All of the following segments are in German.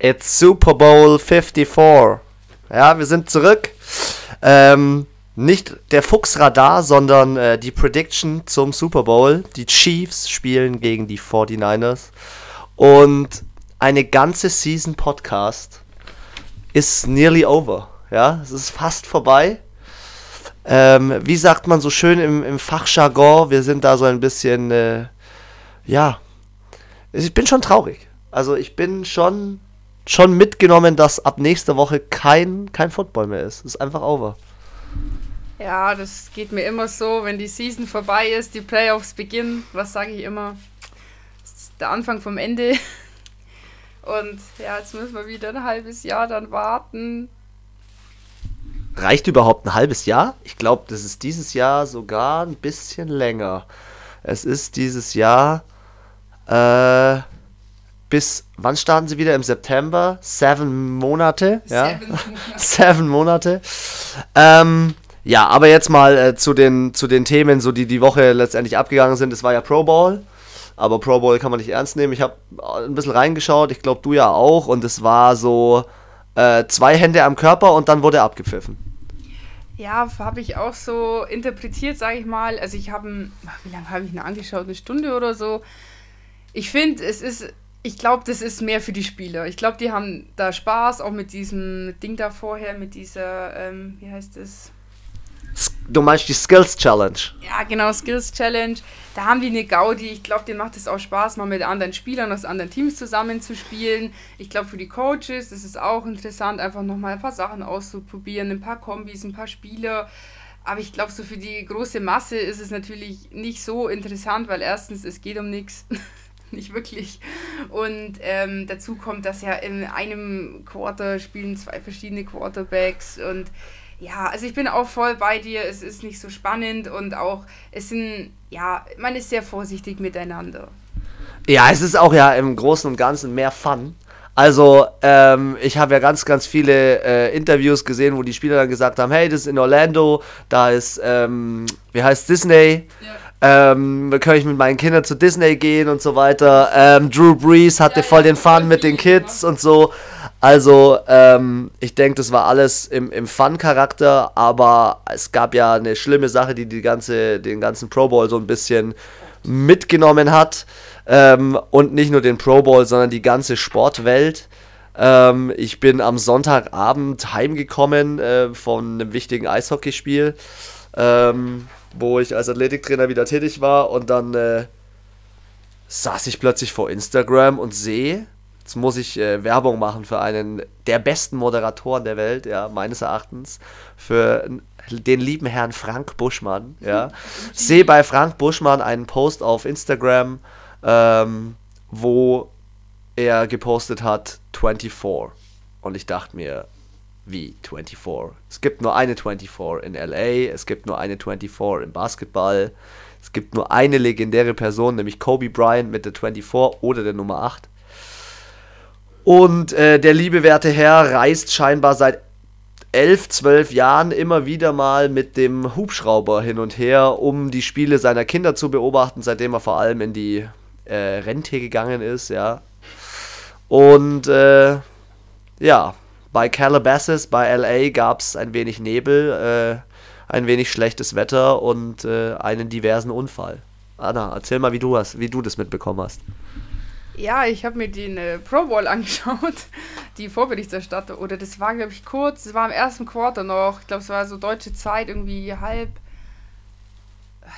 It's Super Bowl 54. Ja, wir sind zurück. Ähm, nicht der Fuchsradar, sondern äh, die Prediction zum Super Bowl. Die Chiefs spielen gegen die 49ers. Und eine ganze Season Podcast ist nearly over. Ja, es ist fast vorbei. Ähm, wie sagt man so schön im, im Fachjargon, wir sind da so ein bisschen, äh, ja, ich bin schon traurig. Also ich bin schon, schon mitgenommen, dass ab nächster Woche kein, kein Football mehr ist. Es ist einfach over. Ja, das geht mir immer so, wenn die Season vorbei ist, die Playoffs beginnen, was sage ich immer? Das ist der Anfang vom Ende. Und ja, jetzt müssen wir wieder ein halbes Jahr dann warten, reicht überhaupt ein halbes Jahr? Ich glaube, das ist dieses Jahr sogar ein bisschen länger. Es ist dieses Jahr äh, bis wann starten sie wieder? Im September? Seven Monate. Ja? Seven Monate. Seven Monate. Ähm, ja, aber jetzt mal äh, zu, den, zu den Themen, so die die Woche letztendlich abgegangen sind. Es war ja Pro Bowl. Aber Pro Bowl kann man nicht ernst nehmen. Ich habe ein bisschen reingeschaut, ich glaube du ja auch. Und es war so äh, zwei Hände am Körper und dann wurde abgepfiffen. Ja, habe ich auch so interpretiert, sage ich mal. Also ich habe, wie lange habe ich ihn angeschaut? Eine Stunde oder so. Ich finde, es ist, ich glaube, das ist mehr für die Spieler. Ich glaube, die haben da Spaß, auch mit diesem Ding da vorher, mit dieser, ähm, wie heißt es? Du meinst die Skills Challenge? Ja, genau, Skills Challenge. Da haben die eine Gaudi. Ich glaube, denen macht es auch Spaß, mal mit anderen Spielern aus anderen Teams zusammenzuspielen. Ich glaube, für die Coaches ist es auch interessant, einfach nochmal ein paar Sachen auszuprobieren, ein paar Kombis, ein paar Spieler. Aber ich glaube, so für die große Masse ist es natürlich nicht so interessant, weil erstens, es geht um nichts. nicht wirklich. Und ähm, dazu kommt, dass ja in einem Quarter spielen zwei verschiedene Quarterbacks und ja, also ich bin auch voll bei dir. Es ist nicht so spannend und auch, es sind, ja, man ist sehr vorsichtig miteinander. Ja, es ist auch ja im Großen und Ganzen mehr Fun. Also, ähm, ich habe ja ganz, ganz viele äh, Interviews gesehen, wo die Spieler dann gesagt haben, hey, das ist in Orlando, da ist, ähm, wie heißt Disney? Ja. Ähm, kann ich mit meinen Kindern zu Disney gehen und so weiter. Ähm, Drew Brees hatte ja, voll den Fun mit den Kids und so. Also, ähm, ich denke, das war alles im, im Fun-Charakter, aber es gab ja eine schlimme Sache, die, die ganze, den ganzen Pro Bowl so ein bisschen mitgenommen hat. Ähm, und nicht nur den Pro Bowl, sondern die ganze Sportwelt. Ähm, ich bin am Sonntagabend heimgekommen äh, von einem wichtigen Eishockeyspiel, ähm, wo ich als Athletiktrainer wieder tätig war und dann äh, saß ich plötzlich vor Instagram und sehe, Jetzt muss ich äh, Werbung machen für einen der besten Moderatoren der Welt, ja, meines Erachtens, für den lieben Herrn Frank Buschmann, ja. Sehe bei Frank Buschmann einen Post auf Instagram, ähm, wo er gepostet hat 24. Und ich dachte mir, wie 24? Es gibt nur eine 24 in LA, es gibt nur eine 24 im Basketball. Es gibt nur eine legendäre Person, nämlich Kobe Bryant mit der 24 oder der Nummer 8. Und äh, der liebe werte Herr reist scheinbar seit elf, zwölf Jahren immer wieder mal mit dem Hubschrauber hin und her, um die Spiele seiner Kinder zu beobachten, seitdem er vor allem in die äh, Rente gegangen ist, ja. Und äh, ja, bei Calabasas, bei LA gab es ein wenig Nebel, äh, ein wenig schlechtes Wetter und äh, einen diversen Unfall. Anna, erzähl mal, wie du, hast, wie du das mitbekommen hast. Ja, ich habe mir den äh, Pro Bowl angeschaut, die Vorberichterstattung. Oder das war, glaube ich, kurz. Das war im ersten Quarter noch. Ich glaube, es war so deutsche Zeit, irgendwie halb.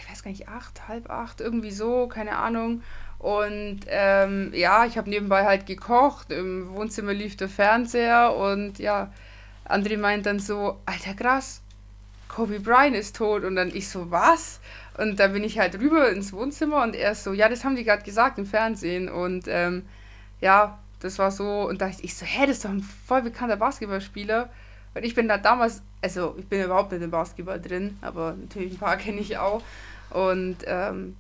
Ich weiß gar nicht, acht, halb acht, irgendwie so, keine Ahnung. Und ähm, ja, ich habe nebenbei halt gekocht. Im Wohnzimmer lief der Fernseher. Und ja, André meint dann so: Alter, krass, Kobe Bryant ist tot. Und dann ich so: Was? Und da bin ich halt rüber ins Wohnzimmer und er ist so, ja, das haben die gerade gesagt im Fernsehen. Und ähm, ja, das war so, und da ich so, hä, das ist doch ein voll bekannter Basketballspieler. Und ich bin da damals, also ich bin überhaupt nicht im Basketball drin, aber natürlich ein paar kenne ich auch. Und ähm,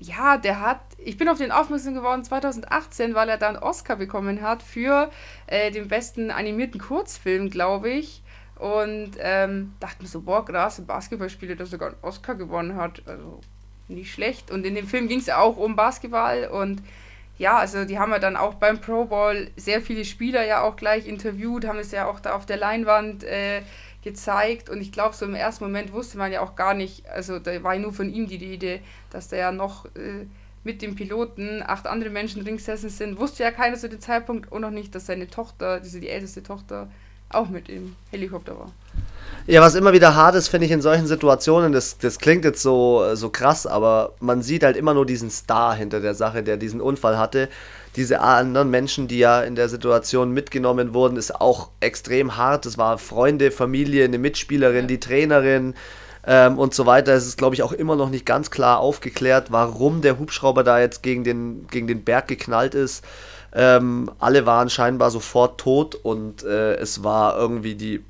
ja, der hat, ich bin auf den aufmerksam geworden 2018, weil er dann Oscar bekommen hat für äh, den besten animierten Kurzfilm, glaube ich. Und ähm, dachte mir so, boah, krass, ein Basketballspieler, der sogar einen Oscar gewonnen hat. Also nicht schlecht. Und in dem Film ging es auch um Basketball. Und ja, also die haben ja dann auch beim Pro Bowl sehr viele Spieler ja auch gleich interviewt, haben es ja auch da auf der Leinwand äh, gezeigt. Und ich glaube, so im ersten Moment wusste man ja auch gar nicht, also da war ja nur von ihm die Rede, dass der ja noch äh, mit dem Piloten acht andere Menschen drin gesessen sind, wusste ja keiner zu dem Zeitpunkt und noch nicht, dass seine Tochter, diese die älteste Tochter, auch mit im Helikopter war. Ja, was immer wieder hart ist, finde ich in solchen Situationen, das, das klingt jetzt so, so krass, aber man sieht halt immer nur diesen Star hinter der Sache, der diesen Unfall hatte. Diese anderen Menschen, die ja in der Situation mitgenommen wurden, ist auch extrem hart. Es war Freunde, Familie, eine Mitspielerin, die Trainerin ähm, und so weiter. Es ist, glaube ich, auch immer noch nicht ganz klar aufgeklärt, warum der Hubschrauber da jetzt gegen den, gegen den Berg geknallt ist. Ähm, alle waren scheinbar sofort tot und äh, es war irgendwie die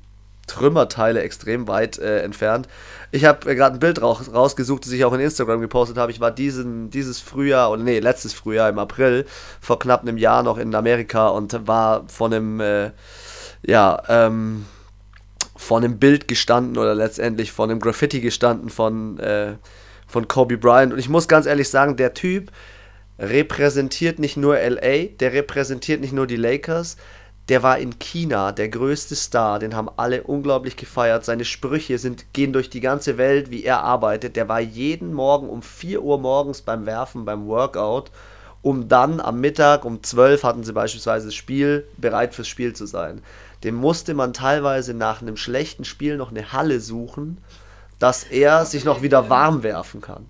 Trümmerteile extrem weit äh, entfernt. Ich habe äh, gerade ein Bild raus, rausgesucht, das ich auch in Instagram gepostet habe. Ich war diesen, dieses Frühjahr, oder nee, letztes Frühjahr im April, vor knapp einem Jahr noch in Amerika und war von einem, äh, ja, ähm, von einem Bild gestanden oder letztendlich von einem Graffiti gestanden von, äh, von Kobe Bryant. Und ich muss ganz ehrlich sagen, der Typ repräsentiert nicht nur LA, der repräsentiert nicht nur die Lakers, der war in China der größte Star, den haben alle unglaublich gefeiert. Seine Sprüche sind, gehen durch die ganze Welt, wie er arbeitet. Der war jeden Morgen um 4 Uhr morgens beim Werfen, beim Workout, um dann am Mittag um 12 hatten sie beispielsweise das Spiel, bereit fürs Spiel zu sein. Dem musste man teilweise nach einem schlechten Spiel noch eine Halle suchen, dass er sich noch wieder warm werfen kann.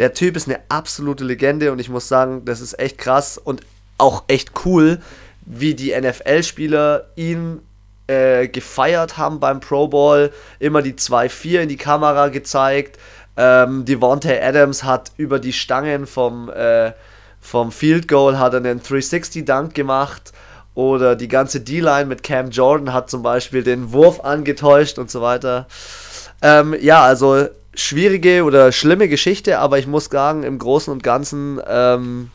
Der Typ ist eine absolute Legende und ich muss sagen, das ist echt krass und auch echt cool, wie die NFL-Spieler ihn äh, gefeiert haben beim Pro Bowl, immer die 2-4 in die Kamera gezeigt. Ähm, Devontae Adams hat über die Stangen vom, äh, vom Field Goal hat einen 360-Dunk gemacht. Oder die ganze D-Line mit Cam Jordan hat zum Beispiel den Wurf angetäuscht und so weiter. Ähm, ja, also schwierige oder schlimme Geschichte, aber ich muss sagen, im Großen und Ganzen ähm,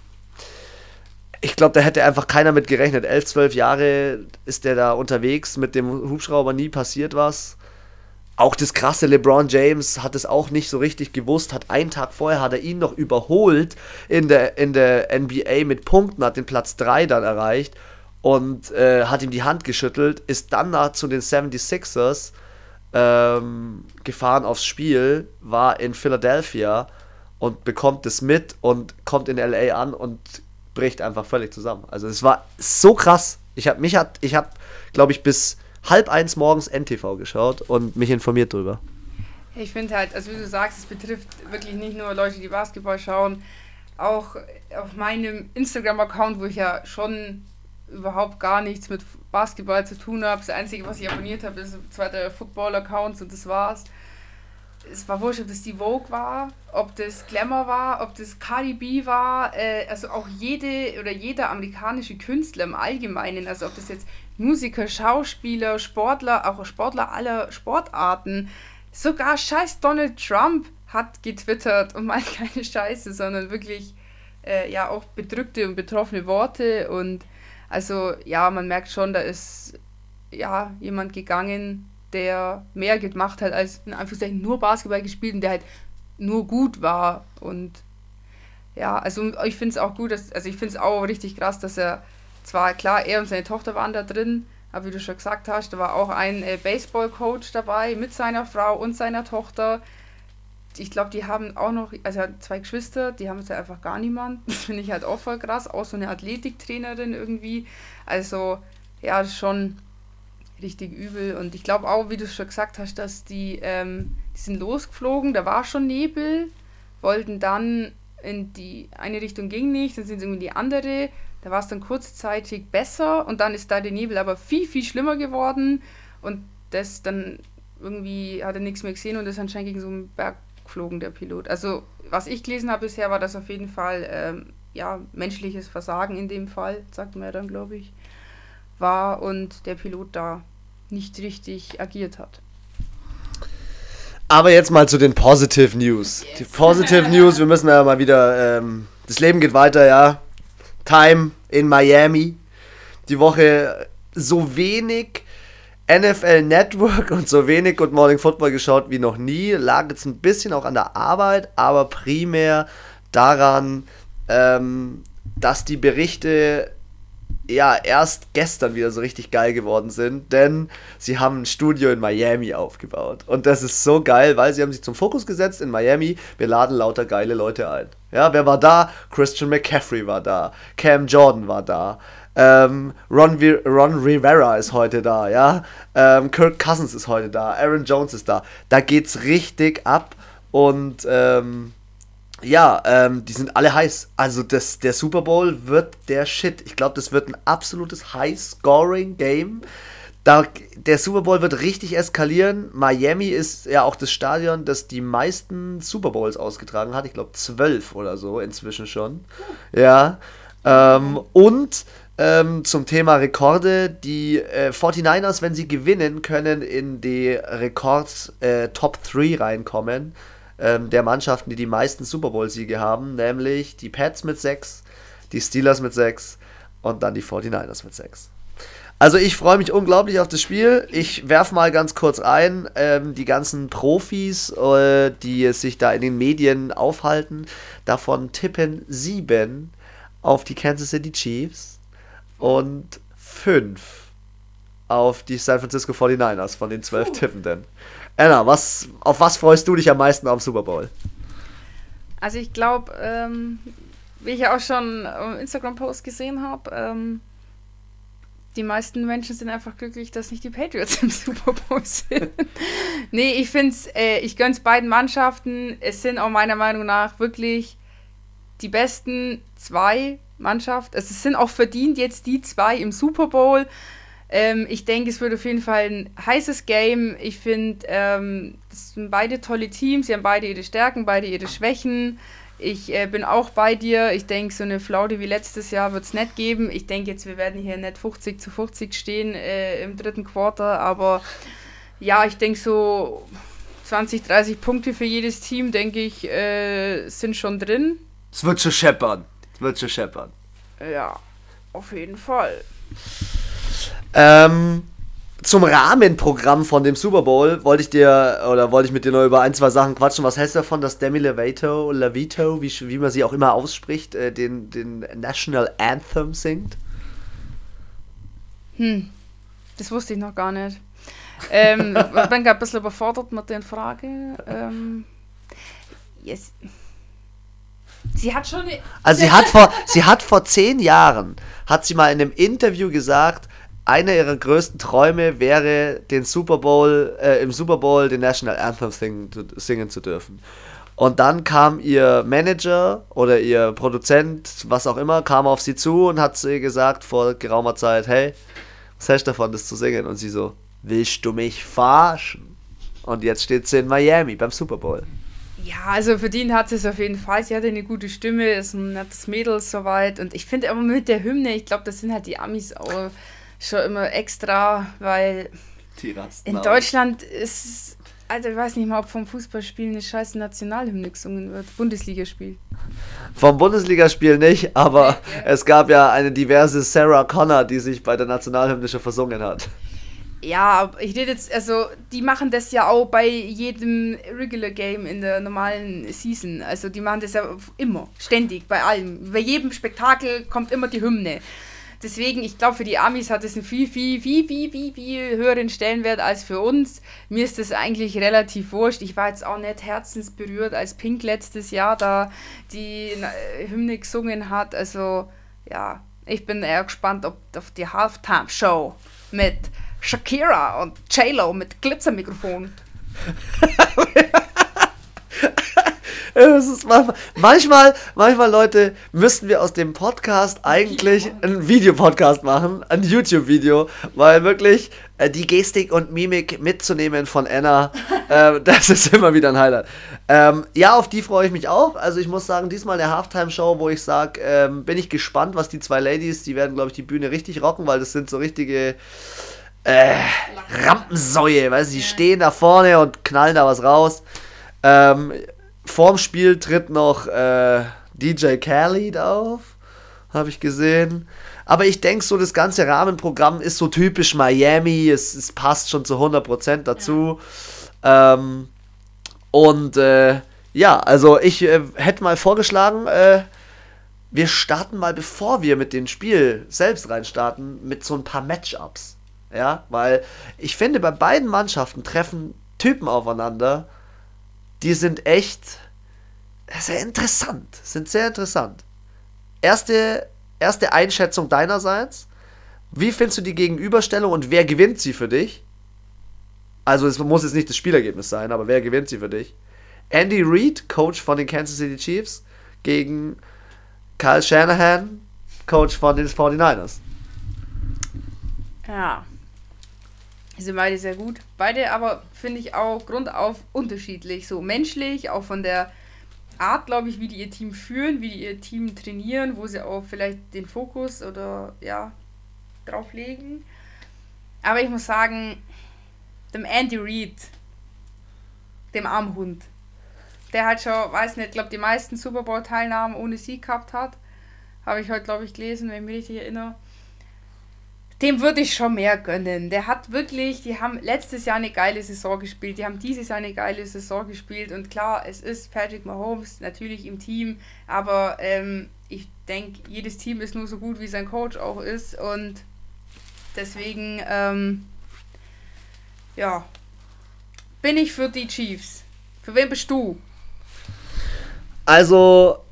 ich glaube, da hätte einfach keiner mit gerechnet. Elf, zwölf Jahre ist der da unterwegs, mit dem Hubschrauber nie passiert was. Auch das krasse LeBron James hat es auch nicht so richtig gewusst, hat einen Tag vorher hat er ihn noch überholt in der, in der NBA mit Punkten, hat den Platz 3 dann erreicht und äh, hat ihm die Hand geschüttelt, ist dann nach zu den 76ers ähm, gefahren aufs Spiel, war in Philadelphia und bekommt es mit und kommt in LA an und bricht einfach völlig zusammen. Also es war so krass. Ich habe mich hat, ich habe, glaube ich, bis halb eins morgens NTV geschaut und mich informiert drüber. Ich finde halt, also wie du sagst, es betrifft wirklich nicht nur Leute, die Basketball schauen. Auch auf meinem Instagram-Account, wo ich ja schon überhaupt gar nichts mit Basketball zu tun habe. Das Einzige, was ich abonniert habe, ist zwei der Football-Accounts und das war's es war wurscht, ob das die Vogue war, ob das Glamour war, ob das Cardi B war, äh, also auch jede oder jeder amerikanische Künstler im Allgemeinen, also ob das jetzt Musiker, Schauspieler, Sportler, auch Sportler aller Sportarten, sogar scheiß Donald Trump hat getwittert und meint keine Scheiße, sondern wirklich äh, ja auch bedrückte und betroffene Worte und also ja, man merkt schon, da ist ja jemand gegangen, der mehr gemacht hat, als in Anführungszeichen nur Basketball gespielt und der halt nur gut war. Und ja, also ich finde es auch gut, dass, also ich finde es auch richtig krass, dass er zwar klar, er und seine Tochter waren da drin, aber wie du schon gesagt hast, da war auch ein äh, Baseball-Coach dabei mit seiner Frau und seiner Tochter. Ich glaube, die haben auch noch, also zwei Geschwister, die haben jetzt ja einfach gar niemand. Das finde ich halt auch voll krass. Auch so eine Athletiktrainerin irgendwie. Also, ja, schon richtig übel. Und ich glaube auch, wie du schon gesagt hast, dass die, ähm, die sind losgeflogen, da war schon Nebel, wollten dann in die eine Richtung ging nicht, dann sind sie in die andere. Da war es dann kurzzeitig besser und dann ist da der Nebel aber viel, viel schlimmer geworden. Und das dann irgendwie hat er nichts mehr gesehen und ist anscheinend gegen so einen Berg geflogen, der Pilot. Also, was ich gelesen habe bisher, war das auf jeden Fall ähm, ja, menschliches Versagen in dem Fall, sagt man ja dann, glaube ich war und der Pilot da nicht richtig agiert hat. Aber jetzt mal zu den Positive News. Yes. Die Positive News, wir müssen ja mal wieder, ähm, das Leben geht weiter, ja. Time in Miami. Die Woche so wenig NFL Network und so wenig Good Morning Football geschaut wie noch nie. Lag jetzt ein bisschen auch an der Arbeit, aber primär daran, ähm, dass die Berichte ja erst gestern wieder so richtig geil geworden sind, denn sie haben ein Studio in Miami aufgebaut. Und das ist so geil, weil sie haben sich zum Fokus gesetzt in Miami, wir laden lauter geile Leute ein. Ja, wer war da? Christian McCaffrey war da, Cam Jordan war da, ähm, Ron, Ron, Rivera ist heute da, ja. Ähm, Kirk Cousins ist heute da, Aaron Jones ist da. Da geht's richtig ab und ähm, ja, ähm, die sind alle heiß. Also das, der Super Bowl wird der Shit. Ich glaube, das wird ein absolutes High-Scoring-Game. Da, der Super Bowl wird richtig eskalieren. Miami ist ja auch das Stadion, das die meisten Super Bowls ausgetragen hat. Ich glaube zwölf oder so inzwischen schon. Ja. Ähm, und ähm, zum Thema Rekorde. Die äh, 49ers, wenn sie gewinnen, können in die Rekord äh, Top 3 reinkommen. Ähm, der Mannschaften, die die meisten Super Bowl-Siege haben, nämlich die Pats mit 6, die Steelers mit 6 und dann die 49ers mit 6. Also ich freue mich unglaublich auf das Spiel. Ich werfe mal ganz kurz ein, ähm, die ganzen Profis, äh, die sich da in den Medien aufhalten, davon tippen sieben auf die Kansas City Chiefs und 5 auf die San Francisco 49ers von den 12 Tippenden. Anna, was, auf was freust du dich am meisten am Super Bowl? Also ich glaube, ähm, wie ich ja auch schon im Instagram-Post gesehen habe, ähm, die meisten Menschen sind einfach glücklich, dass nicht die Patriots im Super Bowl sind. nee, ich finde es, äh, ich gönne es beiden Mannschaften. Es sind auch meiner Meinung nach wirklich die besten zwei Mannschaft. Also es sind auch verdient jetzt die zwei im Super Bowl. Ähm, ich denke, es wird auf jeden Fall ein heißes Game. Ich finde, ähm, sind beide tolle Teams. Sie haben beide ihre Stärken, beide ihre Schwächen. Ich äh, bin auch bei dir. Ich denke, so eine Flaude wie letztes Jahr wird es nicht geben. Ich denke jetzt, wir werden hier nicht 50 zu 50 stehen äh, im dritten Quarter. Aber ja, ich denke so 20, 30 Punkte für jedes Team, denke ich, äh, sind schon drin. Es wird schon scheppern. Wird schon scheppern. Ja, auf jeden Fall. Ähm, zum Rahmenprogramm von dem Super Bowl wollte ich dir oder wollte ich mit dir noch über ein, zwei Sachen quatschen. Was hältst du davon, dass Demi Lovato, Lavito, wie, wie man sie auch immer ausspricht, äh, den, den National Anthem singt? Hm, das wusste ich noch gar nicht. Ähm, bin gerade ein bisschen überfordert mit der Frage. Ähm, yes. Sie hat schon. Also sie hat vor, sie hat vor zehn Jahren, hat sie mal in einem Interview gesagt, einer ihrer größten Träume wäre, den Super Bowl, äh, im Super Bowl den National Anthem singen, singen zu dürfen. Und dann kam ihr Manager oder ihr Produzent, was auch immer, kam auf sie zu und hat sie gesagt vor geraumer Zeit, hey, was hältst du davon, das zu singen? Und sie so, willst du mich verarschen? Und jetzt steht sie in Miami beim Super Bowl. Ja, also verdient hat sie es auf jeden Fall. Sie hatte eine gute Stimme, ist ein nettes Mädel soweit. Und ich finde aber mit der Hymne, ich glaube, das sind halt die Amis auch schon immer extra, weil in Deutschland ist, also ich weiß nicht mal, ob vom Fußballspiel eine scheiße Nationalhymne gesungen wird. Bundesligaspiel. Vom Bundesligaspiel nicht, aber okay. es gab ja eine diverse Sarah Connor, die sich bei der Nationalhymne schon versungen hat. Ja, ich rede jetzt, also die machen das ja auch bei jedem Regular Game in der normalen Season. Also die machen das ja immer, ständig, bei allem. Bei jedem Spektakel kommt immer die Hymne. Deswegen, ich glaube, für die Amis hat es einen viel, viel, viel, viel, viel, viel höheren Stellenwert als für uns. Mir ist das eigentlich relativ wurscht. Ich war jetzt auch nicht herzensberührt, als Pink letztes Jahr da die Hymne gesungen hat. Also, ja, ich bin eher gespannt ob auf die Halftime-Show mit Shakira und J-Lo mit Glitzermikrofon. manchmal, manchmal, Leute, müssten wir aus dem Podcast eigentlich einen Videopodcast machen, ein YouTube-Video, weil wirklich äh, die Gestik und Mimik mitzunehmen von Anna, äh, das ist immer wieder ein Highlight. Ähm, ja, auf die freue ich mich auch. Also ich muss sagen, diesmal eine Halftime-Show, wo ich sage, ähm, bin ich gespannt, was die zwei Ladies, die werden, glaube ich, die Bühne richtig rocken, weil das sind so richtige äh, Rampensäue, weil sie stehen da vorne und knallen da was raus. Ähm, vorm Spiel tritt noch äh, DJ Khaled auf, habe ich gesehen. Aber ich denke, so das ganze Rahmenprogramm ist so typisch Miami. Es, es passt schon zu 100% dazu. Ja. Ähm, und äh, ja, also ich äh, hätte mal vorgeschlagen, äh, wir starten mal, bevor wir mit dem Spiel selbst reinstarten, mit so ein paar Matchups. Ja, weil ich finde, bei beiden Mannschaften treffen Typen aufeinander, die sind echt sehr interessant. Sind sehr interessant. Erste, erste Einschätzung deinerseits. Wie findest du die Gegenüberstellung und wer gewinnt sie für dich? Also es muss jetzt nicht das Spielergebnis sein, aber wer gewinnt sie für dich? Andy Reid, Coach von den Kansas City Chiefs, gegen Kyle Shanahan, Coach von den 49ers. Ja. Sind beide sehr gut. Beide aber finde ich auch grundauf unterschiedlich. So menschlich, auch von der Art, glaube ich, wie die ihr Team führen, wie die ihr Team trainieren, wo sie auch vielleicht den Fokus oder ja, drauf legen. Aber ich muss sagen, dem Andy Reid, dem Armhund, der halt schon, weiß nicht, glaube die meisten Super Bowl-Teilnahmen ohne Sieg gehabt hat. Habe ich heute, glaube ich, gelesen, wenn ich mich richtig erinnere. Dem würde ich schon mehr gönnen. Der hat wirklich, die haben letztes Jahr eine geile Saison gespielt, die haben dieses Jahr eine geile Saison gespielt und klar, es ist Patrick Mahomes natürlich im Team, aber ähm, ich denke, jedes Team ist nur so gut, wie sein Coach auch ist und deswegen, ähm, ja, bin ich für die Chiefs. Für wen bist du? Also,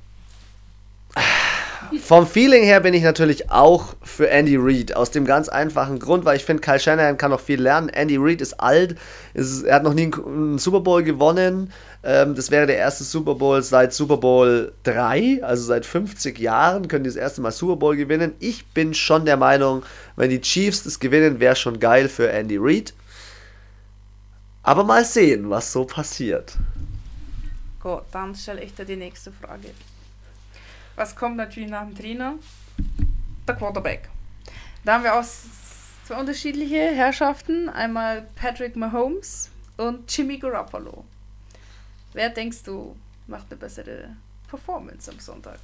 vom Feeling her bin ich natürlich auch für Andy Reid. Aus dem ganz einfachen Grund, weil ich finde, Kyle Shanahan kann noch viel lernen. Andy Reid ist alt, ist, er hat noch nie einen, Super Bowl gewonnen. Ähm, das wäre der erste Super Bowl seit Super Bowl 3, also seit 50 Jahren können die das erste Mal Super Bowl gewinnen. Ich bin schon der Meinung, wenn die Chiefs das gewinnen, wäre schon geil für Andy Reid. Aber mal sehen, was so passiert. Gut, dann stelle ich dir die nächste Frage. Was kommt natürlich nach dem Trainer? Der Quarterback. Da haben wir auch zwei unterschiedliche Herrschaften. Einmal Patrick Mahomes und Jimmy Garoppolo. Wer denkst du macht eine bessere Performance am Sonntag?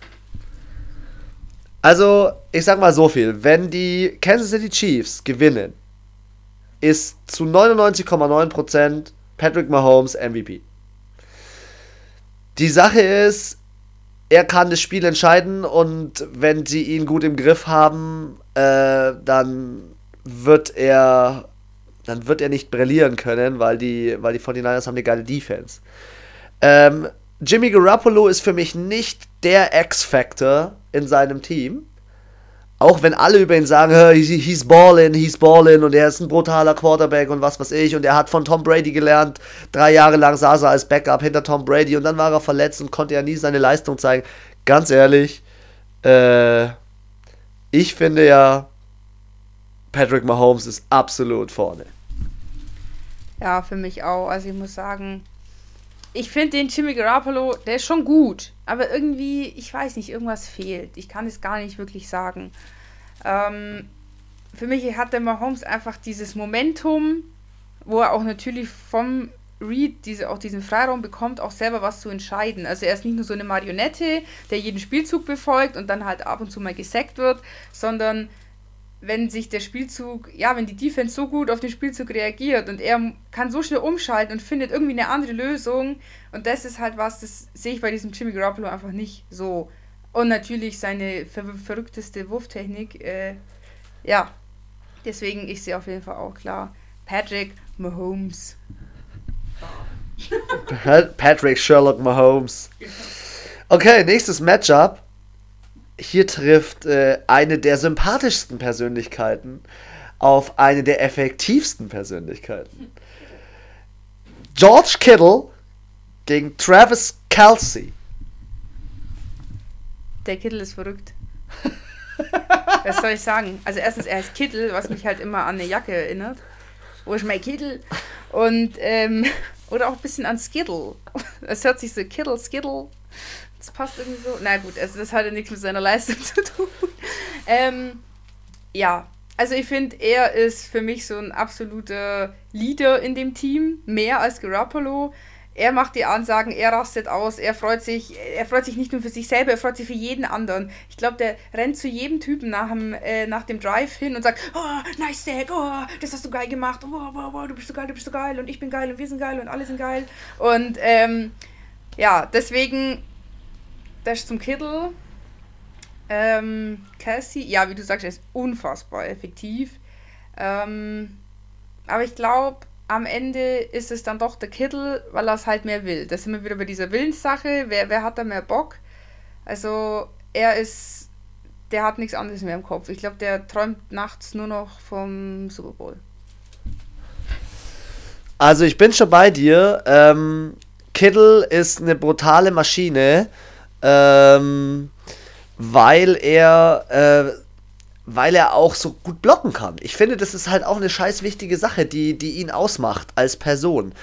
Also, ich sag mal so viel. Wenn die Kansas City Chiefs gewinnen, ist zu 99,9% Patrick Mahomes MVP. Die Sache ist, er kann das Spiel entscheiden und wenn sie ihn gut im Griff haben, äh, dann wird er dann wird er nicht brillieren können, weil die, weil die 49ers haben eine geile Defense. Ähm, Jimmy Garoppolo ist für mich nicht der X-Factor in seinem Team. Auch wenn alle über ihn sagen, he's ballin', he's ballin' und er ist ein brutaler Quarterback und was weiß ich und er hat von Tom Brady gelernt. Drei Jahre lang saß er als Backup hinter Tom Brady und dann war er verletzt und konnte ja nie seine Leistung zeigen. Ganz ehrlich, äh, ich finde ja, Patrick Mahomes ist absolut vorne. Ja, für mich auch. Also ich muss sagen, ich finde den Jimmy Garoppolo, der ist schon gut, aber irgendwie, ich weiß nicht, irgendwas fehlt. Ich kann es gar nicht wirklich sagen. Ähm, für mich hat der Mahomes einfach dieses Momentum, wo er auch natürlich vom Reed diese, auch diesen Freiraum bekommt, auch selber was zu entscheiden. Also er ist nicht nur so eine Marionette, der jeden Spielzug befolgt und dann halt ab und zu mal gesackt wird, sondern wenn sich der Spielzug, ja, wenn die Defense so gut auf den Spielzug reagiert und er kann so schnell umschalten und findet irgendwie eine andere Lösung und das ist halt was, das sehe ich bei diesem Jimmy Garoppolo einfach nicht so. Und natürlich seine ver verrückteste Wurftechnik, äh, ja, deswegen ich sehe auf jeden Fall auch klar Patrick Mahomes. Patrick Sherlock Mahomes. Okay, nächstes Matchup hier trifft äh, eine der sympathischsten Persönlichkeiten auf eine der effektivsten Persönlichkeiten. George Kittle gegen Travis Kelsey. Der Kittle ist verrückt. was soll ich sagen? Also erstens, er ist Kittel, was mich halt immer an eine Jacke erinnert. Wo ist mein Kittel? Und, ähm, oder auch ein bisschen an Skittle. Es hört sich so Kittle, Skittle passt irgendwie so. Na gut, also das hatte nichts mit seiner Leistung zu tun. Ähm, ja, also ich finde, er ist für mich so ein absoluter Leader in dem Team, mehr als Garoppolo. Er macht die Ansagen, er rastet aus, er freut sich, er freut sich nicht nur für sich selber, er freut sich für jeden anderen. Ich glaube, der rennt zu jedem Typen nach dem, äh, nach dem Drive hin und sagt, oh, nice Sack, oh, das hast du geil gemacht, oh, oh, oh, du bist so geil, du bist so geil und ich bin geil und wir sind geil und alle sind geil. Und ähm, ja, deswegen das zum Kittel. Ähm, Kelsey, ja, wie du sagst, er ist unfassbar effektiv. Ähm, aber ich glaube, am Ende ist es dann doch der Kittel, weil er es halt mehr will. Da sind wir wieder bei dieser Willenssache. Wer, wer hat da mehr Bock? Also, er ist. Der hat nichts anderes mehr im Kopf. Ich glaube, der träumt nachts nur noch vom Super Bowl. Also, ich bin schon bei dir. Ähm, Kittel ist eine brutale Maschine, ähm, weil er. Äh, weil er auch so gut blocken kann. Ich finde, das ist halt auch eine scheiß wichtige Sache, die, die ihn ausmacht als Person.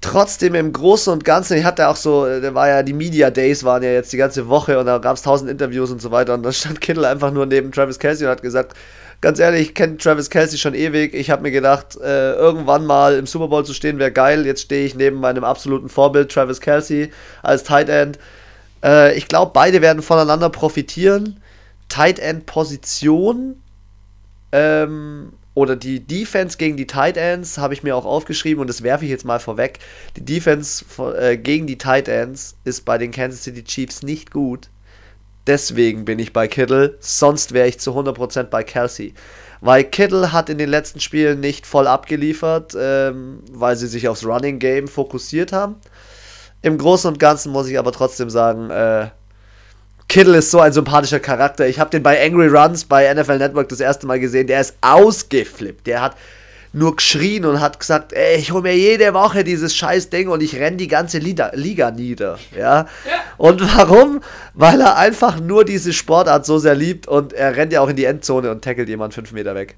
Trotzdem im Großen und Ganzen, ich hatte auch so, der war ja, die Media Days waren ja jetzt die ganze Woche und da gab es tausend Interviews und so weiter und da stand Kittle einfach nur neben Travis Kelsey und hat gesagt, ganz ehrlich, ich kenne Travis Kelsey schon ewig. Ich habe mir gedacht, äh, irgendwann mal im Super Bowl zu stehen wäre geil. Jetzt stehe ich neben meinem absoluten Vorbild Travis Kelsey als Tight End. Äh, ich glaube, beide werden voneinander profitieren. Tight End Position ähm, oder die Defense gegen die Tight Ends habe ich mir auch aufgeschrieben und das werfe ich jetzt mal vorweg. Die Defense äh, gegen die Tight Ends ist bei den Kansas City Chiefs nicht gut. Deswegen bin ich bei Kittle, sonst wäre ich zu 100% bei Kelsey. Weil Kittle hat in den letzten Spielen nicht voll abgeliefert, ähm, weil sie sich aufs Running Game fokussiert haben. Im Großen und Ganzen muss ich aber trotzdem sagen, äh, Kittle ist so ein sympathischer Charakter. Ich habe den bei Angry Runs bei NFL Network das erste Mal gesehen. Der ist ausgeflippt. Der hat nur geschrien und hat gesagt, ey, ich hole mir jede Woche dieses scheiß Ding und ich renne die ganze Liga, Liga nieder. Ja? ja? Und warum? Weil er einfach nur diese Sportart so sehr liebt und er rennt ja auch in die Endzone und tackelt jemand fünf Meter weg.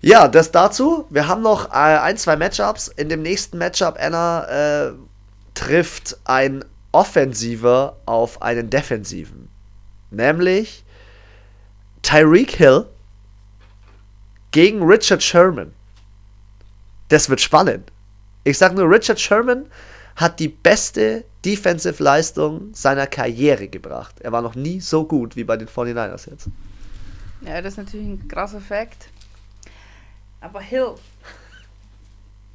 Ja, das dazu. Wir haben noch äh, ein, zwei Matchups. In dem nächsten Matchup, Anna, äh, trifft ein Offensiver auf einen Defensiven. Nämlich Tyreek Hill gegen Richard Sherman. Das wird spannend. Ich sage nur, Richard Sherman hat die beste Defensive-Leistung seiner Karriere gebracht. Er war noch nie so gut wie bei den 49ers jetzt. Ja, das ist natürlich ein krasser Fakt. Aber Hill,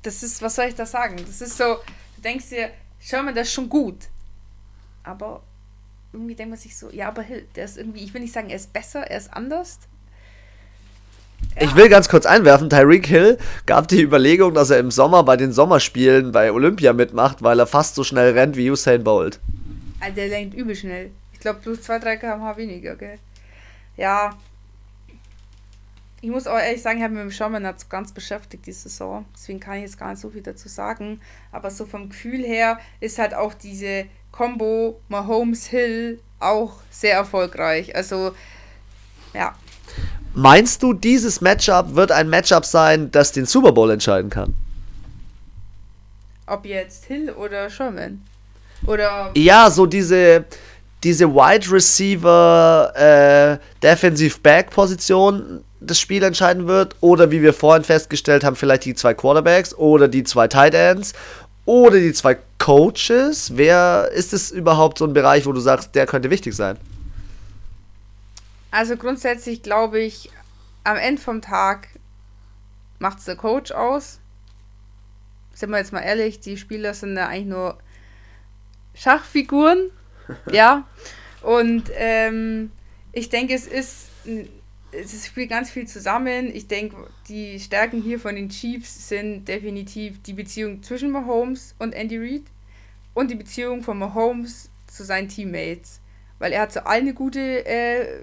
das ist, was soll ich da sagen? Das ist so, du denkst dir, Sherman, das ist schon gut aber irgendwie denkt man sich so, ja, aber der ist irgendwie, ich will nicht sagen, er ist besser, er ist anders. Ja. Ich will ganz kurz einwerfen, Tyreek Hill gab die Überlegung, dass er im Sommer bei den Sommerspielen bei Olympia mitmacht, weil er fast so schnell rennt wie Usain Bolt. Also der rennt übel schnell. Ich glaube, plus 2-3 km/h weniger, gell? Ja. Ich muss auch ehrlich sagen, ich habe mich mit dem jetzt ganz beschäftigt die Saison. Deswegen kann ich jetzt gar nicht so viel dazu sagen. Aber so vom Gefühl her ist halt auch diese Combo Mahomes Hill auch sehr erfolgreich. Also, ja. Meinst du, dieses Matchup wird ein Matchup sein, das den Super Bowl entscheiden kann? Ob jetzt Hill oder Sherman? Oder. Ja, so diese, diese Wide Receiver äh, Defensive Back Position das Spiel entscheiden wird. Oder wie wir vorhin festgestellt haben, vielleicht die zwei Quarterbacks oder die zwei Tight Ends oder die zwei Coaches? Wer ist es überhaupt so ein Bereich, wo du sagst, der könnte wichtig sein? Also grundsätzlich glaube ich, am Ende vom Tag macht es der Coach aus. Sind wir jetzt mal ehrlich, die Spieler sind ja eigentlich nur Schachfiguren. ja. Und ähm, ich denke, es ist es spielt ganz viel zusammen. Ich denke, die Stärken hier von den Chiefs sind definitiv die Beziehung zwischen Mahomes und Andy Reid und die Beziehung von Mahomes zu seinen Teammates. Weil er hat zu allen eine gute äh,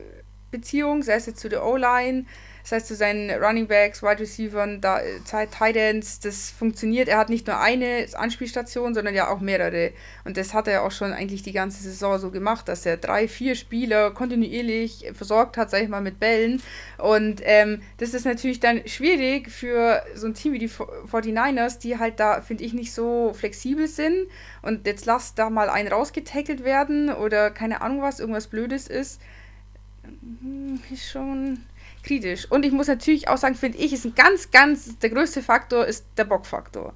Beziehung, sei es jetzt zu der O-Line, das heißt, zu seinen Running Backs, Wide Receivers, da, äh, Tight Ends, das funktioniert. Er hat nicht nur eine Anspielstation, sondern ja auch mehrere. Und das hat er auch schon eigentlich die ganze Saison so gemacht, dass er drei, vier Spieler kontinuierlich versorgt hat, sag ich mal, mit Bällen. Und ähm, das ist natürlich dann schwierig für so ein Team wie die 49ers, die halt da, finde ich, nicht so flexibel sind. Und jetzt lass da mal einen rausgetackelt werden oder keine Ahnung was, irgendwas Blödes ist. Hm, ist schon kritisch. Und ich muss natürlich auch sagen, finde ich, ist ein ganz, ganz, der größte Faktor ist der Bockfaktor.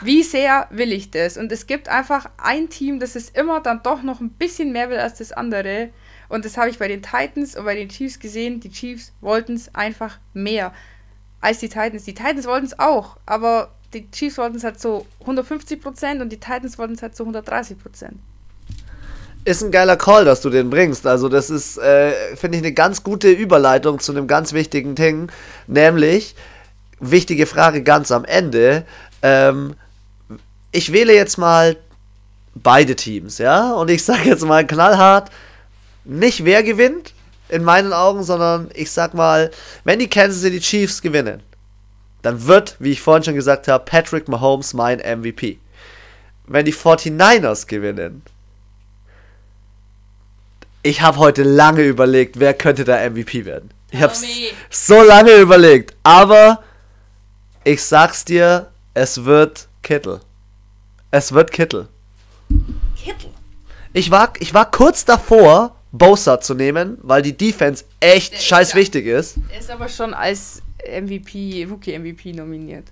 Wie sehr will ich das? Und es gibt einfach ein Team, das ist immer dann doch noch ein bisschen mehr will als das andere. Und das habe ich bei den Titans und bei den Chiefs gesehen. Die Chiefs wollten es einfach mehr als die Titans. Die Titans wollten es auch, aber die Chiefs wollten es halt so 150% und die Titans wollten es halt so 130%. Ist ein geiler Call, dass du den bringst. Also, das ist, äh, finde ich, eine ganz gute Überleitung zu einem ganz wichtigen Ding. Nämlich, wichtige Frage ganz am Ende. Ähm, ich wähle jetzt mal beide Teams, ja? Und ich sage jetzt mal knallhart, nicht wer gewinnt, in meinen Augen, sondern ich sag mal, wenn die Kansas City Chiefs gewinnen, dann wird, wie ich vorhin schon gesagt habe, Patrick Mahomes mein MVP. Wenn die 49ers gewinnen, ich habe heute lange überlegt, wer könnte da MVP werden. Ich habe so lange überlegt, aber ich sag's dir, es wird Kittel. Es wird Kittel. Kittel. Ich war, ich war kurz davor, Bosa zu nehmen, weil die Defense echt Der scheiß ist wichtig ist. Er ist aber schon als MVP, Rookie MVP nominiert.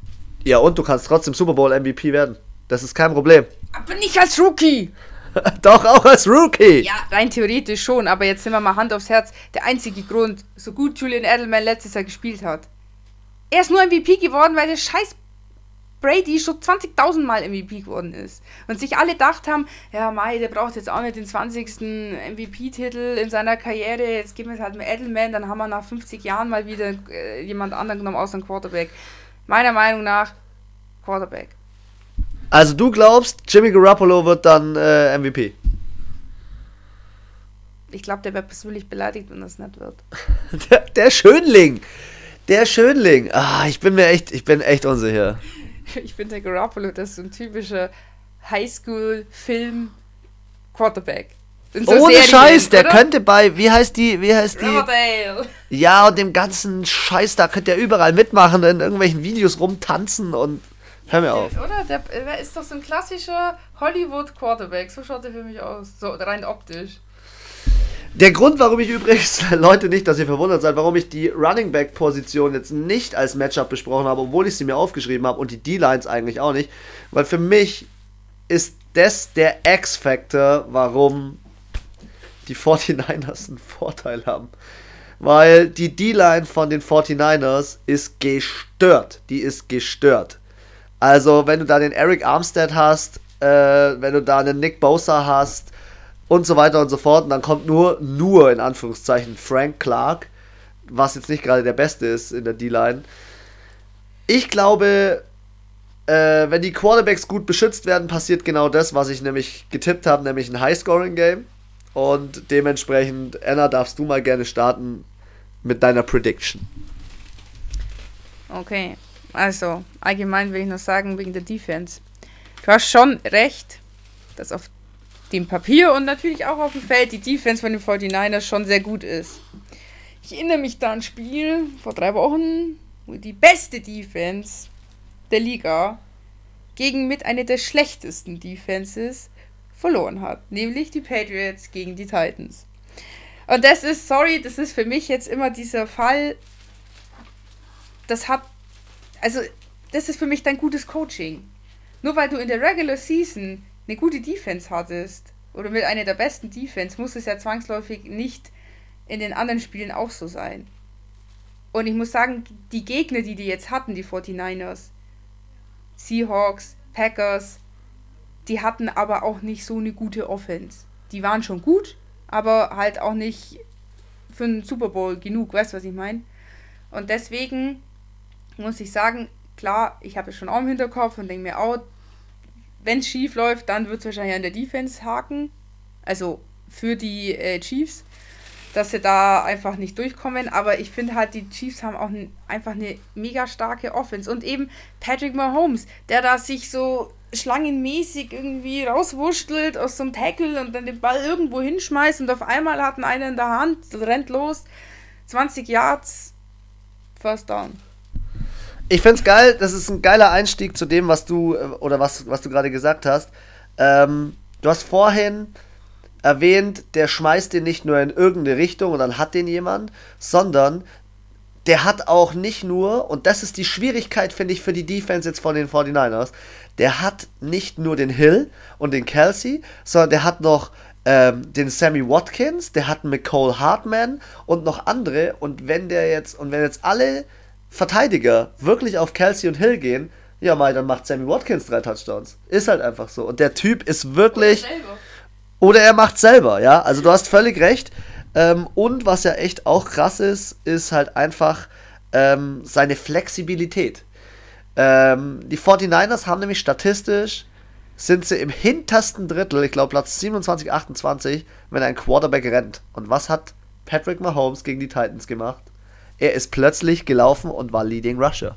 Ja, und du kannst trotzdem Super Bowl MVP werden. Das ist kein Problem. Aber nicht als Rookie! Doch, auch als Rookie! Ja, rein theoretisch schon, aber jetzt sind wir mal Hand aufs Herz. Der einzige Grund, so gut Julian Edelman letztes Jahr gespielt hat. Er ist nur MVP geworden, weil der scheiß Brady schon 20.000 Mal MVP geworden ist. Und sich alle gedacht haben, ja, Mai, der braucht jetzt auch nicht den 20. MVP-Titel in seiner Karriere, jetzt geben wir es halt mit Edelman, dann haben wir nach 50 Jahren mal wieder äh, jemand anderen genommen, außer ein Quarterback. Meiner Meinung nach, Quarterback. Also du glaubst, Jimmy Garoppolo wird dann äh, MVP? Ich glaube, der wird persönlich beleidigt, wenn das nicht wird. der, der Schönling! Der Schönling! Ah, ich bin mir echt, ich bin echt unsicher. ich finde der Garoppolo, das ist so ein typischer Highschool-Film-Quarterback. So Ohne Serien, Scheiß, der oder? könnte bei, wie heißt die, wie heißt die? Riverdale. Ja, und dem ganzen Scheiß, da könnte er überall mitmachen, in irgendwelchen Videos rumtanzen und hör mir auf. Oder? Der, der ist doch so ein klassischer Hollywood-Quarterback, so schaut er für mich aus, so rein optisch. Der Grund, warum ich übrigens, Leute, nicht, dass ihr verwundert seid, warum ich die Running Back Position jetzt nicht als Matchup besprochen habe, obwohl ich sie mir aufgeschrieben habe und die D-Lines eigentlich auch nicht, weil für mich ist das der X-Factor, warum die 49ers einen Vorteil haben. Weil die D-Line von den 49ers ist gestört. Die ist gestört. Also, wenn du da den Eric Armstead hast, äh, wenn du da einen Nick Bosa hast, und so weiter und so fort. Und dann kommt nur, nur in Anführungszeichen Frank Clark, was jetzt nicht gerade der Beste ist in der D-Line. Ich glaube, äh, wenn die Quarterbacks gut beschützt werden, passiert genau das, was ich nämlich getippt habe, nämlich ein High-Scoring-Game. Und dementsprechend, Anna, darfst du mal gerne starten mit deiner Prediction. Okay, also allgemein will ich noch sagen, wegen der Defense. Du hast schon recht, dass auf dem Papier und natürlich auch auf dem Feld die Defense von den 49ers schon sehr gut ist. Ich erinnere mich da an ein Spiel vor drei Wochen, wo die beste Defense der Liga gegen mit einer der schlechtesten Defenses verloren hat, nämlich die Patriots gegen die Titans. Und das ist, sorry, das ist für mich jetzt immer dieser Fall, das hat, also, das ist für mich dein gutes Coaching. Nur weil du in der Regular Season eine gute Defense hattest oder mit einer der besten Defense, muss es ja zwangsläufig nicht in den anderen Spielen auch so sein. Und ich muss sagen, die Gegner, die die jetzt hatten, die 49ers, Seahawks, Packers, die hatten aber auch nicht so eine gute Offense. Die waren schon gut, aber halt auch nicht für einen Super Bowl genug, weißt du, was ich meine? Und deswegen muss ich sagen, klar, ich habe es schon auch im Hinterkopf und denke mir, oh, wenn es schief läuft, dann wird es wahrscheinlich an der Defense haken. Also für die äh, Chiefs, dass sie da einfach nicht durchkommen. Aber ich finde halt, die Chiefs haben auch einfach eine mega starke Offense. Und eben Patrick Mahomes, der da sich so schlangenmäßig irgendwie rauswurschtelt aus so einem Tackle und dann den Ball irgendwo hinschmeißt und auf einmal hat einer in der Hand, rennt los, 20 Yards, First Down. Ich finde es geil, das ist ein geiler Einstieg zu dem, was du, äh, oder was, was du gerade gesagt hast. Ähm, du hast vorhin erwähnt, der schmeißt den nicht nur in irgendeine Richtung und dann hat den jemand, sondern der hat auch nicht nur, und das ist die Schwierigkeit, finde ich, für die Defense jetzt von den 49ers, der hat nicht nur den Hill und den Kelsey, sondern der hat noch ähm, den Sammy Watkins, der hat einen McCole Hartman und noch andere. Und wenn der jetzt, und wenn jetzt alle Verteidiger wirklich auf Kelsey und Hill gehen, ja mal, dann macht Sammy Watkins drei Touchdowns. Ist halt einfach so. Und der Typ ist wirklich. Oder er macht selber, ja. Also du hast völlig recht. Ähm, und was ja echt auch krass ist, ist halt einfach ähm, seine Flexibilität. Ähm, die 49ers haben nämlich statistisch, sind sie im hintersten Drittel, ich glaube Platz 27, 28, wenn ein Quarterback rennt. Und was hat Patrick Mahomes gegen die Titans gemacht? Er ist plötzlich gelaufen und war Leading Rusher.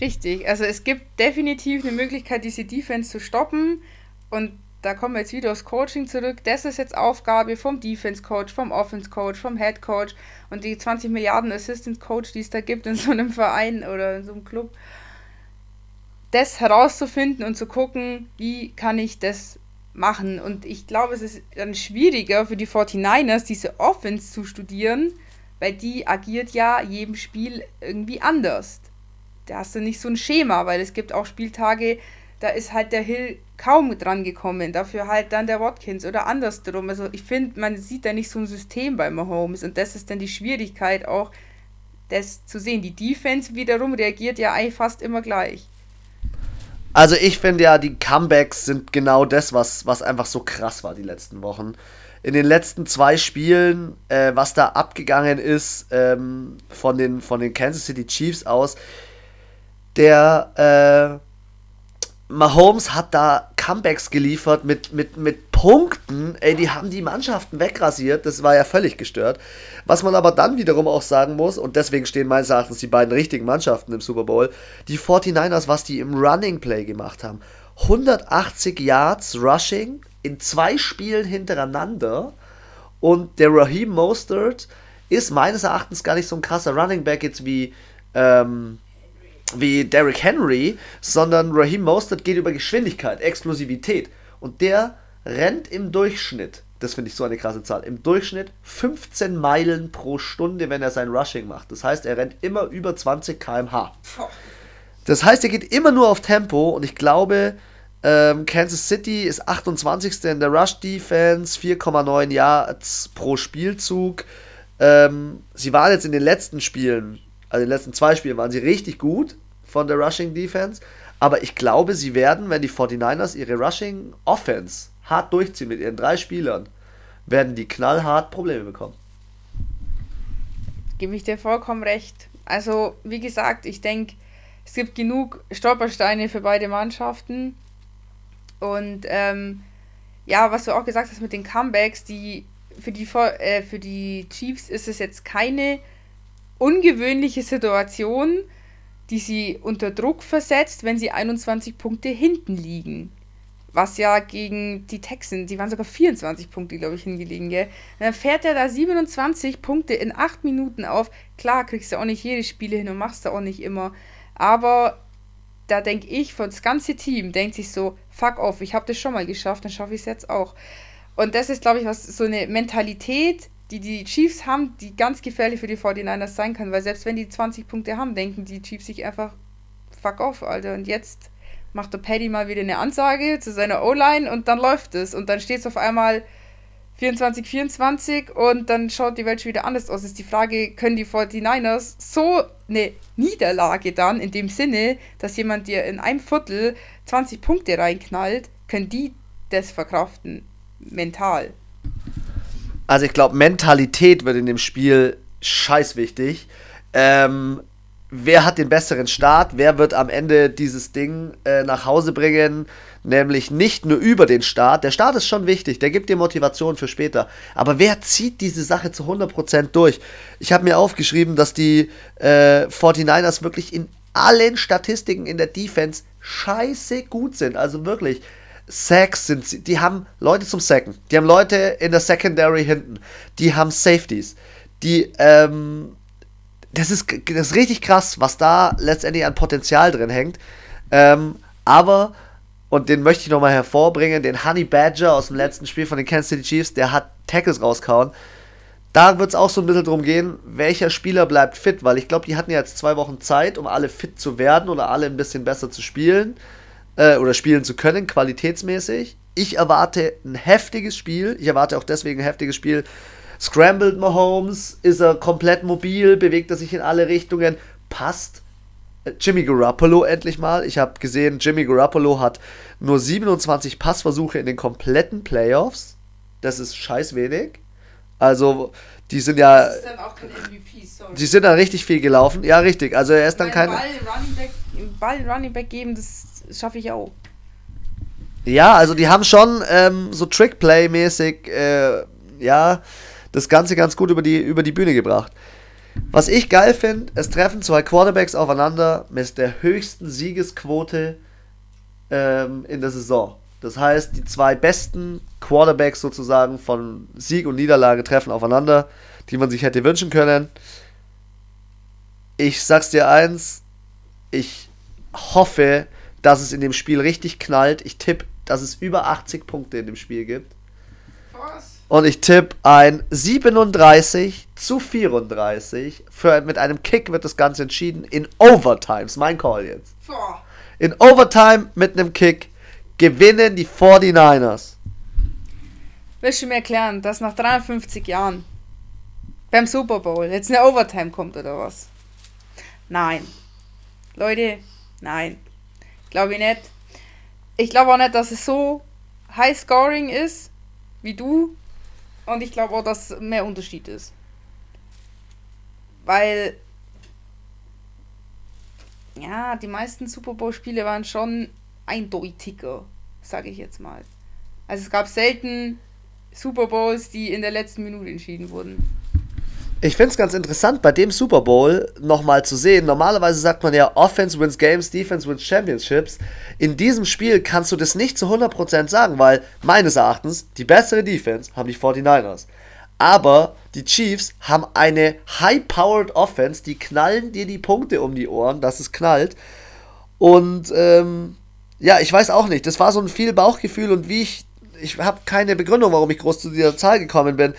Richtig, also es gibt definitiv eine Möglichkeit, diese Defense zu stoppen. Und da kommen wir jetzt wieder aufs Coaching zurück. Das ist jetzt Aufgabe vom Defense Coach, vom Offense Coach, vom Head Coach und die 20 Milliarden Assistant Coach, die es da gibt in so einem Verein oder in so einem Club. Das herauszufinden und zu gucken, wie kann ich das machen. Und ich glaube, es ist dann schwieriger für die 49ers, diese Offense zu studieren, weil die agiert ja jedem Spiel irgendwie anders. Da hast du nicht so ein Schema, weil es gibt auch Spieltage, da ist halt der Hill kaum dran gekommen. Dafür halt dann der Watkins oder andersrum. Also ich finde, man sieht da nicht so ein System bei Mahomes und das ist dann die Schwierigkeit auch, das zu sehen. Die Defense wiederum reagiert ja eigentlich fast immer gleich. Also ich finde ja, die Comebacks sind genau das, was, was einfach so krass war die letzten Wochen. In den letzten zwei Spielen, äh, was da abgegangen ist ähm, von, den, von den Kansas City Chiefs aus, der äh, Mahomes hat da Comebacks geliefert mit, mit, mit Punkten. Ey, die haben die Mannschaften wegrasiert. Das war ja völlig gestört. Was man aber dann wiederum auch sagen muss, und deswegen stehen meines Erachtens die beiden richtigen Mannschaften im Super Bowl, die 49ers, was die im Running Play gemacht haben. 180 Yards Rushing in zwei Spielen hintereinander. Und der Raheem Mostert ist meines Erachtens gar nicht so ein krasser Running Back jetzt wie. Ähm, wie Derrick Henry, sondern Raheem Mostert geht über Geschwindigkeit, Explosivität. Und der rennt im Durchschnitt, das finde ich so eine krasse Zahl, im Durchschnitt 15 Meilen pro Stunde, wenn er sein Rushing macht. Das heißt, er rennt immer über 20 km/h. Das heißt, er geht immer nur auf Tempo und ich glaube, ähm, Kansas City ist 28. in der Rush Defense, 4,9 Yards pro Spielzug. Ähm, sie waren jetzt in den letzten Spielen, also in den letzten zwei Spielen, waren sie richtig gut von der Rushing Defense. Aber ich glaube, sie werden, wenn die 49ers ihre Rushing Offense hart durchziehen mit ihren drei Spielern, werden die knallhart Probleme bekommen. Gebe ich dir vollkommen recht. Also, wie gesagt, ich denke, es gibt genug Stolpersteine für beide Mannschaften. Und ähm, ja, was du auch gesagt hast mit den Comebacks, die für die, äh, für die Chiefs ist es jetzt keine ungewöhnliche Situation, die sie unter Druck versetzt, wenn sie 21 Punkte hinten liegen. Was ja gegen die Texans, die waren sogar 24 Punkte, glaube ich, hingelegen, gell? dann fährt er da 27 Punkte in 8 Minuten auf. Klar, kriegst du auch nicht jede Spiele hin und machst du auch nicht immer. Aber da denke ich, von das ganze Team denkt sich so, fuck off, ich habe das schon mal geschafft, dann schaffe ich es jetzt auch. Und das ist, glaube ich, was so eine Mentalität, die die Chiefs haben, die ganz gefährlich für die 49ers sein kann, weil selbst wenn die 20 Punkte haben, denken die Chiefs sich einfach, fuck off, Alter. Und jetzt macht der Paddy mal wieder eine Ansage zu seiner O-Line und dann läuft es. Und dann steht es auf einmal 24, 24 und dann schaut die Welt schon wieder anders aus. Ist die Frage, können die 49ers so eine Niederlage dann, in dem Sinne, dass jemand dir in einem Viertel 20 Punkte reinknallt, können die das verkraften, mental? Also ich glaube, Mentalität wird in dem Spiel scheiß wichtig. Ähm, wer hat den besseren Start? Wer wird am Ende dieses Ding äh, nach Hause bringen? Nämlich nicht nur über den Start. Der Start ist schon wichtig, der gibt dir Motivation für später. Aber wer zieht diese Sache zu 100% durch? Ich habe mir aufgeschrieben, dass die äh, 49ers wirklich in allen Statistiken in der Defense scheiße gut sind. Also wirklich. Sacks sind sie, die haben Leute zum Sacken, die haben Leute in der Secondary hinten, die haben Safeties, die, ähm, das ist, das ist richtig krass, was da letztendlich an Potenzial drin hängt. Ähm, aber, und den möchte ich nochmal hervorbringen, den Honey Badger aus dem letzten Spiel von den Kansas City Chiefs, der hat Tackles rausgehauen. Da wird es auch so ein bisschen drum gehen, welcher Spieler bleibt fit, weil ich glaube, die hatten ja jetzt zwei Wochen Zeit, um alle fit zu werden oder alle ein bisschen besser zu spielen äh, oder spielen zu können, qualitätsmäßig. Ich erwarte ein heftiges Spiel. Ich erwarte auch deswegen ein heftiges Spiel. Scrambled Mahomes, ist er komplett mobil, bewegt er sich in alle Richtungen, passt Jimmy Garoppolo endlich mal. Ich habe gesehen, Jimmy Garoppolo hat nur 27 Passversuche in den kompletten Playoffs. Das ist scheiß wenig. Also, die sind ja. Das ist dann auch kein MVP, sorry. Die sind dann richtig viel gelaufen. Ja, richtig. Also, er ist dann kein. Ball Running Back, Ball Running Back geben, das schaffe ich auch. Ja, also, die haben schon ähm, so Trickplay-mäßig, äh, ja, das Ganze ganz gut über die, über die Bühne gebracht. Was ich geil finde, es treffen zwei Quarterbacks aufeinander mit der höchsten Siegesquote ähm, in der Saison. Das heißt, die zwei besten Quarterbacks sozusagen von Sieg und Niederlage treffen aufeinander, die man sich hätte wünschen können. Ich sag's dir eins, ich hoffe, dass es in dem Spiel richtig knallt. Ich tippe, dass es über 80 Punkte in dem Spiel gibt. Was? Und ich tippe ein 37 zu 34. Für, mit einem Kick wird das Ganze entschieden in Overtime. Ist mein Call jetzt. In Overtime mit einem Kick gewinnen die 49ers. Willst du mir erklären, dass nach 53 Jahren beim Super Bowl jetzt eine Overtime kommt oder was? Nein. Leute, nein. Glaube ich nicht. Ich glaube auch nicht, dass es so high scoring ist wie du und ich glaube auch, dass mehr Unterschied ist. Weil, ja, die meisten Super Bowl-Spiele waren schon eindeutiger, sage ich jetzt mal. Also es gab selten Super Bowls, die in der letzten Minute entschieden wurden. Ich finde es ganz interessant, bei dem Super Bowl nochmal zu sehen. Normalerweise sagt man ja, Offense wins Games, Defense wins Championships. In diesem Spiel kannst du das nicht zu 100% sagen, weil meines Erachtens die bessere Defense haben die 49ers. Aber die Chiefs haben eine high-powered Offense, die knallen dir die Punkte um die Ohren, dass es knallt. Und ähm, ja, ich weiß auch nicht. Das war so ein viel Bauchgefühl und wie ich. Ich habe keine Begründung, warum ich groß zu dieser Zahl gekommen bin.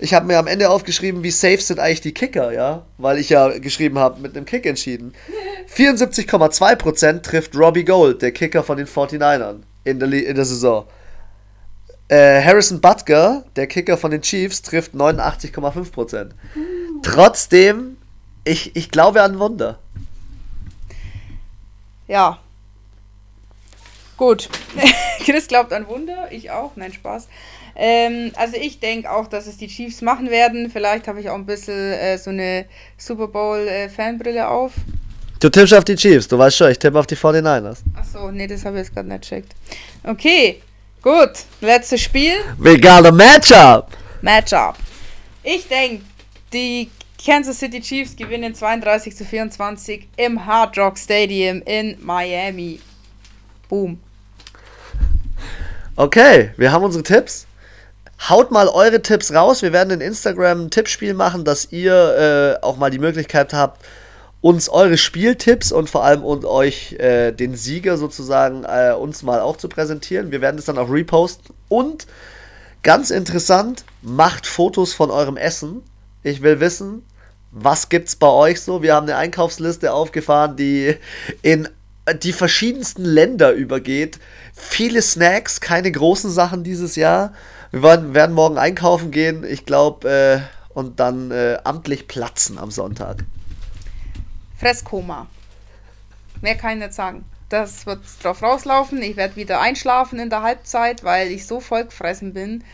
Ich habe mir am Ende aufgeschrieben, wie safe sind eigentlich die Kicker, ja? Weil ich ja geschrieben habe, mit einem Kick entschieden. 74,2% trifft Robbie Gold, der Kicker von den 49ern, in der, in der Saison. Äh, Harrison Butker, der Kicker von den Chiefs, trifft 89,5%. Uh. Trotzdem, ich, ich glaube an Wunder. Ja. Gut. Chris glaubt an Wunder, ich auch. Nein, Spaß. Ähm, also ich denke auch, dass es die Chiefs machen werden. Vielleicht habe ich auch ein bisschen äh, so eine Super Bowl-Fanbrille äh, auf. Du tippst auf die Chiefs, du weißt schon, ich tippe auf die 49ers. Achso, nee, das habe ich jetzt gerade nicht checkt. Okay, gut. Letztes Spiel. A Matchup. Matchup. Ich denke, die Kansas City Chiefs gewinnen 32 zu 24 im Hard Rock Stadium in Miami. Boom. Okay, wir haben unsere Tipps. Haut mal eure Tipps raus. Wir werden in Instagram ein Tippspiel machen, dass ihr äh, auch mal die Möglichkeit habt, uns eure Spieltipps und vor allem und euch äh, den Sieger sozusagen äh, uns mal auch zu präsentieren. Wir werden es dann auch reposten. Und ganz interessant, macht Fotos von eurem Essen. Ich will wissen, was gibt's bei euch so? Wir haben eine Einkaufsliste aufgefahren, die in die verschiedensten Länder übergeht. Viele Snacks, keine großen Sachen dieses Jahr. Wir werden, werden morgen einkaufen gehen, ich glaube, äh, und dann äh, amtlich platzen am Sonntag. Fresskoma. Mehr kann ich nicht sagen. Das wird drauf rauslaufen. Ich werde wieder einschlafen in der Halbzeit, weil ich so vollgefressen bin.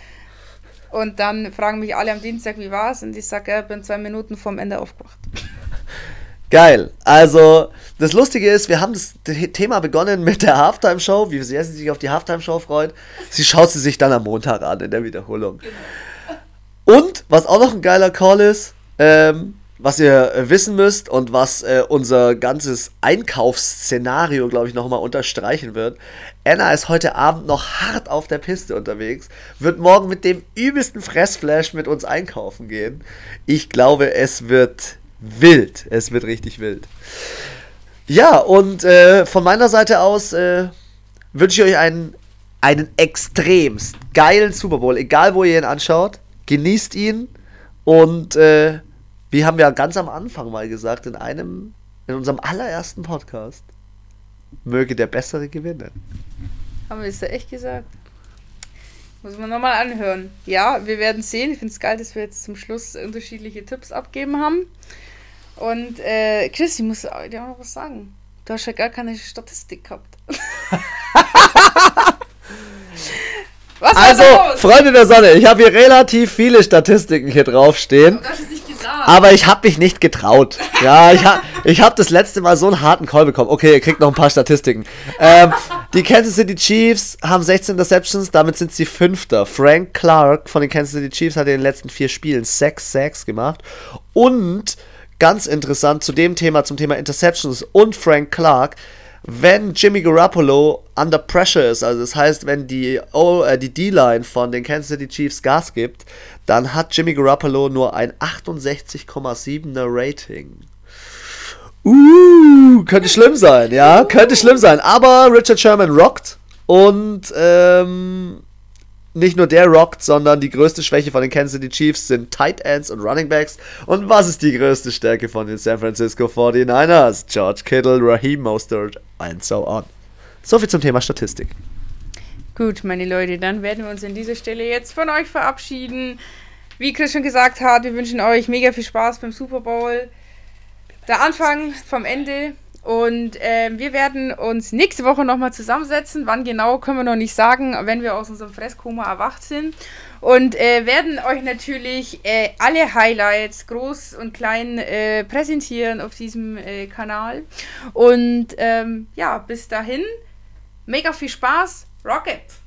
Und dann fragen mich alle am Dienstag, wie war es? Und ich sage, ich bin zwei Minuten vorm Ende aufgewacht. Geil. Also, das Lustige ist, wir haben das Thema begonnen mit der Halftime-Show, wie sehr sie sich auf die Halftime-Show freut. Sie schaut sie sich dann am Montag an in der Wiederholung. Genau. Und, was auch noch ein geiler Call ist, ähm, was ihr äh, wissen müsst und was äh, unser ganzes Einkaufsszenario, glaube ich, nochmal unterstreichen wird. Anna ist heute Abend noch hart auf der Piste unterwegs, wird morgen mit dem übelsten Fressflash mit uns einkaufen gehen. Ich glaube, es wird wild. Es wird richtig wild. Ja, und äh, von meiner Seite aus äh, wünsche ich euch einen, einen extremst geilen Super Bowl, egal wo ihr ihn anschaut. Genießt ihn und äh, wie haben wir ganz am Anfang mal gesagt, in einem, in unserem allerersten Podcast, möge der Bessere gewinnen. Haben wir es da echt gesagt? Muss man nochmal anhören. Ja, wir werden sehen. Ich finde es geil, dass wir jetzt zum Schluss unterschiedliche Tipps abgeben haben. Und äh, Chris, ich muss dir auch noch was sagen. Du hast ja gar keine Statistik gehabt. was also, Freunde der Sonne, ich habe hier relativ viele Statistiken hier draufstehen. Du hast es nicht gesagt. Aber ich habe mich nicht getraut. Ja, ich habe ich hab das letzte Mal so einen harten Call bekommen. Okay, ihr kriegt noch ein paar Statistiken. Ähm, die Kansas City Chiefs haben 16 Interceptions, damit sind sie Fünfter. Frank Clark von den Kansas City Chiefs hat in den letzten vier Spielen 6 Sacks gemacht. Und ganz interessant zu dem Thema, zum Thema Interceptions und Frank Clark, wenn Jimmy Garoppolo under pressure ist, also das heißt, wenn die, äh, D-Line von den Kansas City Chiefs Gas gibt, dann hat Jimmy Garoppolo nur ein 68,7er Rating. Uh, könnte schlimm sein, ja, könnte schlimm sein. Aber Richard Sherman rockt und ähm, nicht nur der rockt, sondern die größte Schwäche von den Kansas City Chiefs sind Tight Ends und Running Backs. Und was ist die größte Stärke von den San Francisco 49ers? George Kittle, Raheem Mostert and so on. Soviel zum Thema Statistik. Gut, meine Leute, dann werden wir uns an dieser Stelle jetzt von euch verabschieden. Wie Chris schon gesagt hat, wir wünschen euch mega viel Spaß beim Super Bowl. Der Anfang vom Ende und äh, wir werden uns nächste Woche nochmal zusammensetzen. Wann genau, können wir noch nicht sagen, wenn wir aus unserem Fresskoma erwacht sind. Und äh, werden euch natürlich äh, alle Highlights, groß und klein, äh, präsentieren auf diesem äh, Kanal. Und ähm, ja, bis dahin, mega viel Spaß. Rocket!